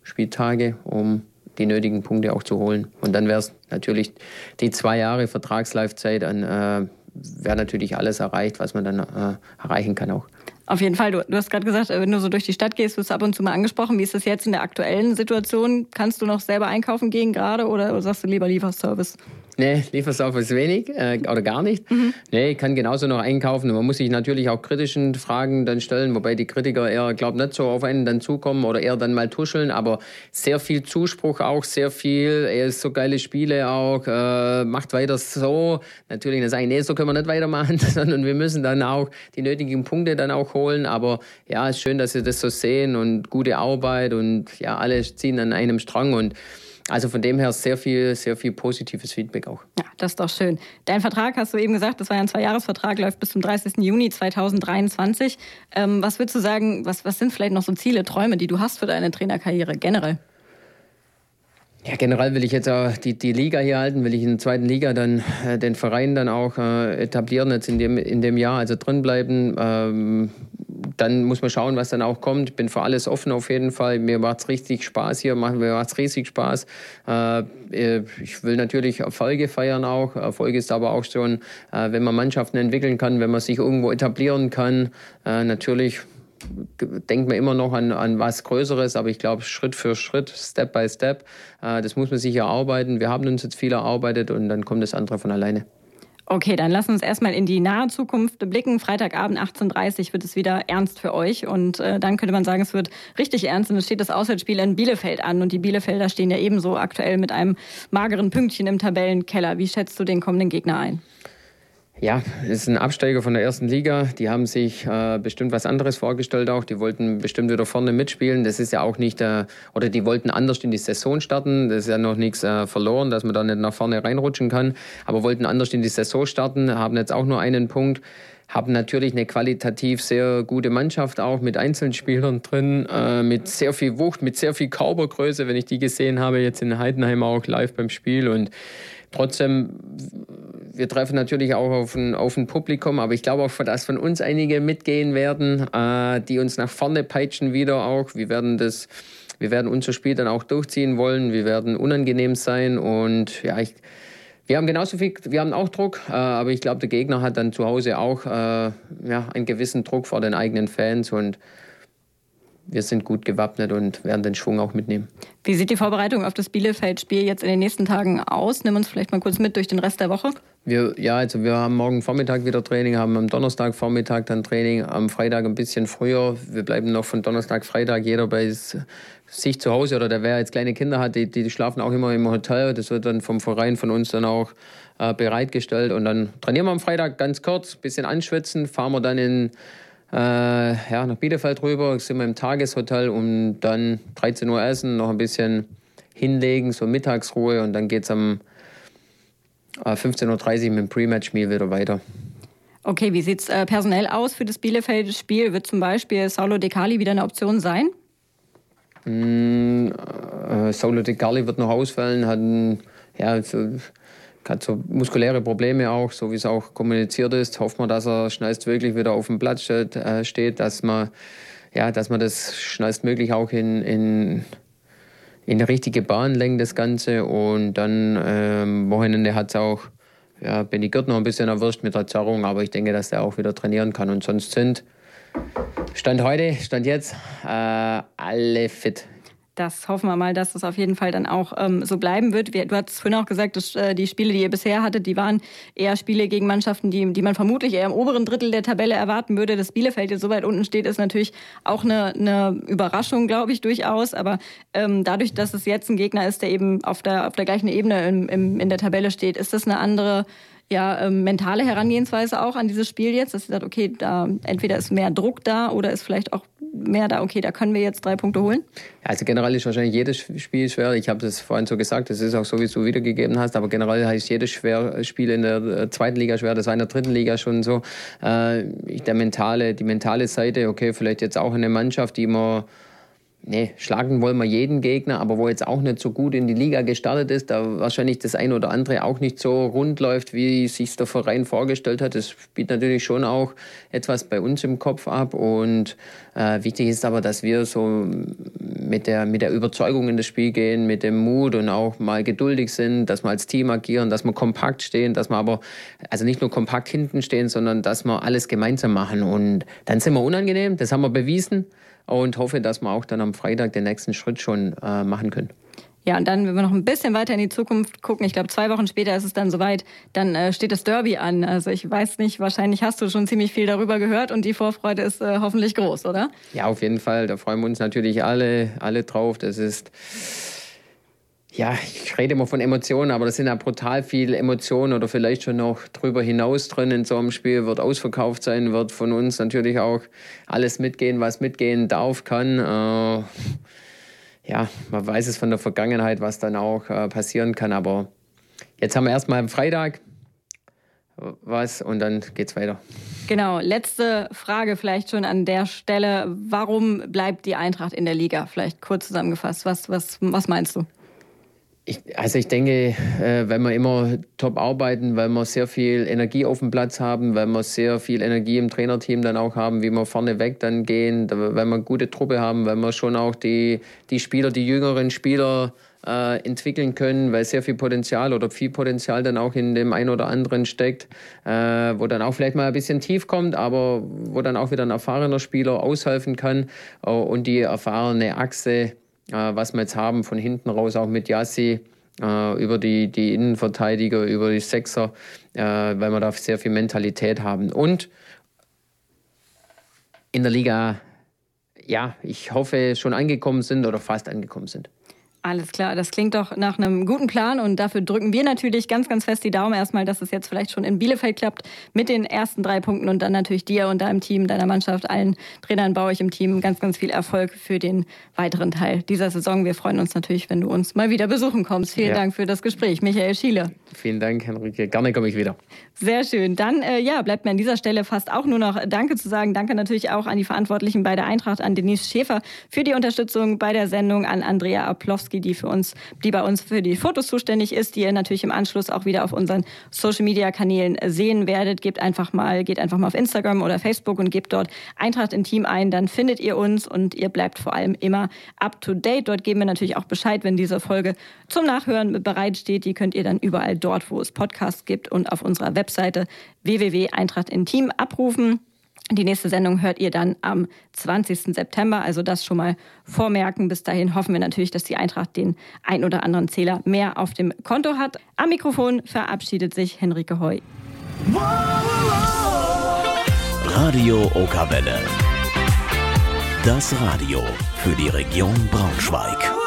Spieltage, um die nötigen Punkte auch zu holen. Und dann wäre es natürlich die zwei Jahre Vertragslaufzeit an. Äh, wäre natürlich alles erreicht, was man dann äh, erreichen kann auch. Auf jeden Fall. Du, du hast gerade gesagt, wenn du so durch die Stadt gehst, wirst du ab und zu mal angesprochen. Wie ist das jetzt in der aktuellen Situation? Kannst du noch selber einkaufen gehen gerade oder sagst du lieber Lieferservice? Nee, Lieferservice wenig äh, oder gar nicht. Mhm. Nee, ich kann genauso noch einkaufen. Man muss sich natürlich auch kritischen Fragen dann stellen, wobei die Kritiker eher, glaube nicht so auf einen dann zukommen oder eher dann mal tuscheln, aber sehr viel Zuspruch auch, sehr viel, er ist so geile Spiele auch, äh, macht weiter so. Natürlich, dann sagen, nee, so können wir nicht weitermachen, [laughs] sondern wir müssen dann auch die nötigen Punkte dann auch holen. Aber ja, ist schön, dass Sie das so sehen und gute Arbeit und ja, alle ziehen an einem Strang und also von dem her sehr viel, sehr viel positives Feedback auch. Ja, das ist doch schön. Dein Vertrag, hast du eben gesagt, das war ja ein Zweijahresvertrag, läuft bis zum 30. Juni 2023. Ähm, was würdest du sagen, was, was sind vielleicht noch so Ziele, Träume, die du hast für deine Trainerkarriere generell? Ja, generell will ich jetzt auch die, die Liga hier halten, will ich in der zweiten Liga dann äh, den Verein dann auch äh, etablieren, jetzt in dem, in dem Jahr, also drin bleiben. Ähm, dann muss man schauen, was dann auch kommt. Ich bin für alles offen auf jeden Fall. Mir macht es richtig Spaß hier, mir macht es riesig Spaß. Äh, äh, ich will natürlich Erfolge feiern auch. Erfolg ist aber auch schon, äh, wenn man Mannschaften entwickeln kann, wenn man sich irgendwo etablieren kann. Natürlich denkt man immer noch an, an was Größeres, aber ich glaube Schritt für Schritt, Step by Step, das muss man sich erarbeiten. Wir haben uns jetzt viel erarbeitet und dann kommt das andere von alleine. Okay, dann lass uns erstmal in die nahe Zukunft blicken. Freitagabend 18.30 Uhr wird es wieder ernst für euch. Und äh, dann könnte man sagen, es wird richtig ernst. Und es steht das Auswärtsspiel in Bielefeld an. Und die Bielefelder stehen ja ebenso aktuell mit einem mageren Pünktchen im Tabellenkeller. Wie schätzt du den kommenden Gegner ein? Ja, es ist ein Absteiger von der ersten Liga. Die haben sich äh, bestimmt was anderes vorgestellt auch. Die wollten bestimmt wieder vorne mitspielen. Das ist ja auch nicht, äh, oder die wollten anders in die Saison starten. Das ist ja noch nichts äh, verloren, dass man da nicht nach vorne reinrutschen kann. Aber wollten anders in die Saison starten, haben jetzt auch nur einen Punkt haben natürlich eine qualitativ sehr gute Mannschaft auch mit Einzelspielern drin, äh, mit sehr viel Wucht, mit sehr viel Körpergröße, wenn ich die gesehen habe, jetzt in Heidenheim auch live beim Spiel. Und trotzdem wir treffen natürlich auch auf ein, auf ein Publikum, aber ich glaube auch, dass von uns einige mitgehen werden, äh, die uns nach vorne peitschen wieder auch. Wir werden das, wir werden unser Spiel dann auch durchziehen wollen. Wir werden unangenehm sein und ja, ich, wir haben genauso viel, wir haben auch Druck, äh, aber ich glaube, der Gegner hat dann zu Hause auch äh, ja, einen gewissen Druck vor den eigenen Fans und wir sind gut gewappnet und werden den Schwung auch mitnehmen. Wie sieht die Vorbereitung auf das Bielefeld-Spiel jetzt in den nächsten Tagen aus? Nimm uns vielleicht mal kurz mit durch den Rest der Woche. Wir, ja, also wir haben morgen Vormittag wieder Training, haben am Donnerstag Vormittag dann Training, am Freitag ein bisschen früher. Wir bleiben noch von Donnerstag, Freitag jeder bei sich zu Hause oder der, wer jetzt kleine Kinder hat, die, die schlafen auch immer im Hotel. Das wird dann vom Verein von uns dann auch äh, bereitgestellt. Und dann trainieren wir am Freitag ganz kurz, bisschen anschwitzen, fahren wir dann in äh, ja, nach Bielefeld rüber, sind wir im Tageshotel und dann 13 Uhr essen, noch ein bisschen hinlegen, so Mittagsruhe und dann geht es am äh, 15.30 Uhr mit dem Pre-Match-Meal wieder weiter. Okay, wie sieht es äh, personell aus für das Bielefeld-Spiel? Wird zum Beispiel Saulo De Cali wieder eine Option sein? Mm, äh, Saulo De Carli wird noch ausfallen, hat ein, ja, so, hat so muskuläre Probleme auch, so wie es auch kommuniziert ist. Hoffen wir, dass er schnellstmöglich wieder auf dem Platz steht, äh, steht dass man ja, dass man das schnellstmöglich auch in, in, in die richtige Bahn lenkt, das Ganze. Und dann ähm, Wochenende hat es auch ja, Benny Gürt noch ein bisschen erwischt mit der Zerrung, aber ich denke, dass der auch wieder trainieren kann. Und sonst sind Stand heute, Stand jetzt, äh, alle fit das hoffen wir mal, dass das auf jeden Fall dann auch ähm, so bleiben wird. Du hast vorhin auch gesagt, dass äh, die Spiele, die ihr bisher hattet, die waren eher Spiele gegen Mannschaften, die, die man vermutlich eher im oberen Drittel der Tabelle erwarten würde. Dass Bielefeld jetzt so weit unten steht, ist natürlich auch eine, eine Überraschung, glaube ich, durchaus. Aber ähm, dadurch, dass es jetzt ein Gegner ist, der eben auf der, auf der gleichen Ebene im, im, in der Tabelle steht, ist das eine andere ja, ähm, mentale Herangehensweise auch an dieses Spiel jetzt, dass ihr sagt, okay, da entweder ist mehr Druck da oder ist vielleicht auch mehr da, okay, da können wir jetzt drei Punkte holen? Also generell ist wahrscheinlich jedes Spiel schwer. Ich habe das vorhin so gesagt, das ist auch so, wie du wiedergegeben hast, aber generell heißt jedes schwer, Spiel in der äh, zweiten Liga schwer, das war in der dritten Liga schon so. Äh, der mentale, die mentale Seite, okay, vielleicht jetzt auch eine Mannschaft, die man nee, schlagen wollen wir jeden Gegner, aber wo jetzt auch nicht so gut in die Liga gestartet ist, da wahrscheinlich das eine oder andere auch nicht so rund läuft, wie sich der Verein vorgestellt hat. Das spielt natürlich schon auch etwas bei uns im Kopf ab und äh, wichtig ist aber, dass wir so mit der, mit der Überzeugung in das Spiel gehen, mit dem Mut und auch mal geduldig sind, dass wir als Team agieren, dass wir kompakt stehen, dass wir aber also nicht nur kompakt hinten stehen, sondern dass wir alles gemeinsam machen und dann sind wir unangenehm, das haben wir bewiesen und hoffe, dass wir auch dann am Freitag den nächsten Schritt schon äh, machen können. Ja, und dann, wenn wir noch ein bisschen weiter in die Zukunft gucken, ich glaube, zwei Wochen später ist es dann soweit, dann äh, steht das Derby an. Also ich weiß nicht, wahrscheinlich hast du schon ziemlich viel darüber gehört und die Vorfreude ist äh, hoffentlich groß, oder? Ja, auf jeden Fall. Da freuen wir uns natürlich alle, alle drauf. Das ist ja, ich rede immer von Emotionen, aber das sind ja brutal viele Emotionen oder vielleicht schon noch drüber hinaus drin in so einem Spiel. Wird ausverkauft sein, wird von uns natürlich auch alles mitgehen, was mitgehen darf, kann. Äh, ja, man weiß es von der Vergangenheit, was dann auch äh, passieren kann, aber jetzt haben wir erstmal am Freitag was und dann geht's weiter. Genau, letzte Frage vielleicht schon an der Stelle. Warum bleibt die Eintracht in der Liga? Vielleicht kurz zusammengefasst. Was, was, was meinst du? Ich, also ich denke, äh, wenn wir immer top arbeiten, weil wir sehr viel Energie auf dem Platz haben, weil wir sehr viel Energie im Trainerteam dann auch haben, wie wir vorne weg dann gehen, weil wir eine gute Truppe haben, weil wir schon auch die, die Spieler, die jüngeren Spieler äh, entwickeln können, weil sehr viel Potenzial oder viel Potenzial dann auch in dem einen oder anderen steckt, äh, wo dann auch vielleicht mal ein bisschen tief kommt, aber wo dann auch wieder ein erfahrener Spieler aushelfen kann äh, und die erfahrene Achse was wir jetzt haben, von hinten raus auch mit Yassi, äh, über die, die Innenverteidiger, über die Sechser, äh, weil wir da sehr viel Mentalität haben. Und in der Liga, ja, ich hoffe, schon angekommen sind oder fast angekommen sind. Alles klar, das klingt doch nach einem guten Plan und dafür drücken wir natürlich ganz, ganz fest die Daumen erstmal, dass es jetzt vielleicht schon in Bielefeld klappt mit den ersten drei Punkten und dann natürlich dir und deinem Team, deiner Mannschaft, allen Trainern bei euch im Team ganz, ganz viel Erfolg für den weiteren Teil dieser Saison. Wir freuen uns natürlich, wenn du uns mal wieder besuchen kommst. Vielen ja. Dank für das Gespräch, Michael Schiele. Vielen Dank, Henrike. Gerne komme ich wieder. Sehr schön. Dann äh, ja, bleibt mir an dieser Stelle fast auch nur noch Danke zu sagen. Danke natürlich auch an die Verantwortlichen bei der Eintracht, an Denise Schäfer für die Unterstützung bei der Sendung, an Andrea Aplowski, die für uns, die bei uns für die Fotos zuständig ist, die ihr natürlich im Anschluss auch wieder auf unseren Social Media Kanälen sehen werdet. Gebt einfach mal, geht einfach mal auf Instagram oder Facebook und gebt dort Eintracht in Team ein, dann findet ihr uns und ihr bleibt vor allem immer up to date. Dort geben wir natürlich auch Bescheid, wenn diese Folge zum Nachhören bereitsteht. Die könnt ihr dann überall dort, wo es Podcasts gibt und auf unserer Webseite www.eintrachtinteam abrufen. Die nächste Sendung hört ihr dann am 20. September, also das schon mal vormerken. Bis dahin hoffen wir natürlich, dass die Eintracht den ein oder anderen Zähler mehr auf dem Konto hat. Am Mikrofon verabschiedet sich Henrike Heu. Radio Okawelle. Das Radio für die Region Braunschweig.